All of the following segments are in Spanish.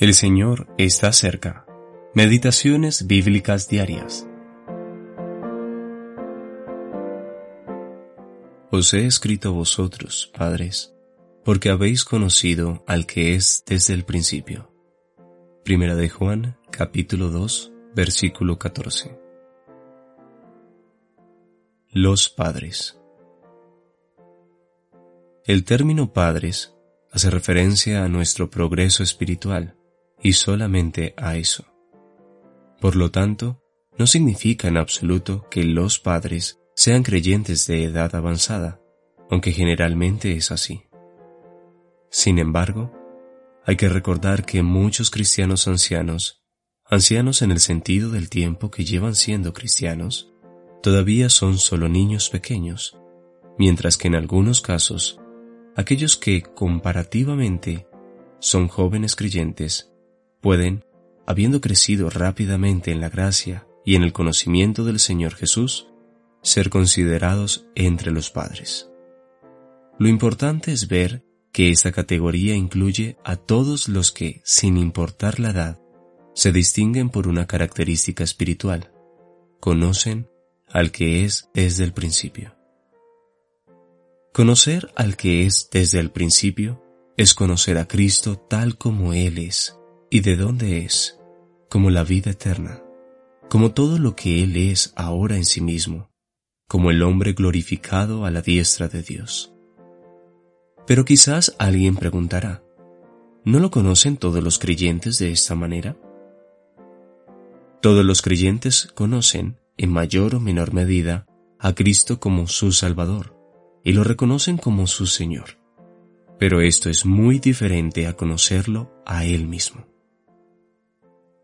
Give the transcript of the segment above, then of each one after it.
El Señor está cerca. Meditaciones bíblicas diarias. Os he escrito vosotros, padres, porque habéis conocido al que es desde el principio. Primera de Juan, capítulo 2, versículo 14. Los padres. El término padres hace referencia a nuestro progreso espiritual y solamente a eso. Por lo tanto, no significa en absoluto que los padres sean creyentes de edad avanzada, aunque generalmente es así. Sin embargo, hay que recordar que muchos cristianos ancianos, ancianos en el sentido del tiempo que llevan siendo cristianos, todavía son solo niños pequeños, mientras que en algunos casos, aquellos que comparativamente son jóvenes creyentes pueden, habiendo crecido rápidamente en la gracia y en el conocimiento del Señor Jesús, ser considerados entre los padres. Lo importante es ver que esta categoría incluye a todos los que, sin importar la edad, se distinguen por una característica espiritual, conocen al que es desde el principio. Conocer al que es desde el principio es conocer a Cristo tal como Él es, y de dónde es, como la vida eterna, como todo lo que Él es ahora en sí mismo, como el hombre glorificado a la diestra de Dios. Pero quizás alguien preguntará, ¿no lo conocen todos los creyentes de esta manera? Todos los creyentes conocen, en mayor o menor medida, a Cristo como su Salvador y lo reconocen como su Señor. Pero esto es muy diferente a conocerlo a Él mismo.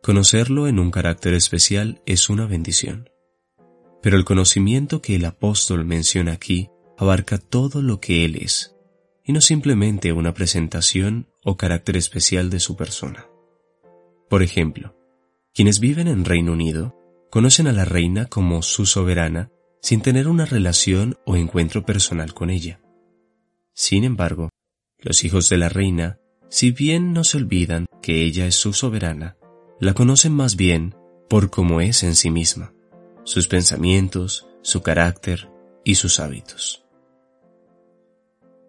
Conocerlo en un carácter especial es una bendición. Pero el conocimiento que el apóstol menciona aquí abarca todo lo que Él es, y no simplemente una presentación o carácter especial de su persona. Por ejemplo, quienes viven en Reino Unido conocen a la reina como su soberana sin tener una relación o encuentro personal con ella. Sin embargo, los hijos de la reina, si bien no se olvidan que ella es su soberana, la conocen más bien por cómo es en sí misma, sus pensamientos, su carácter y sus hábitos.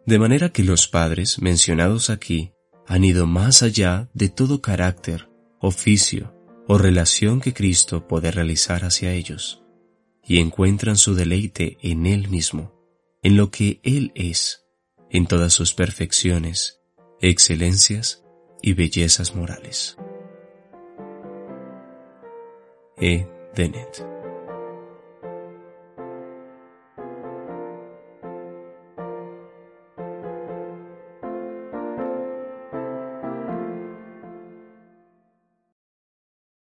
De manera que los padres mencionados aquí han ido más allá de todo carácter, oficio o relación que Cristo puede realizar hacia ellos, y encuentran su deleite en Él mismo, en lo que Él es, en todas sus perfecciones, excelencias y bellezas morales. he Dennett.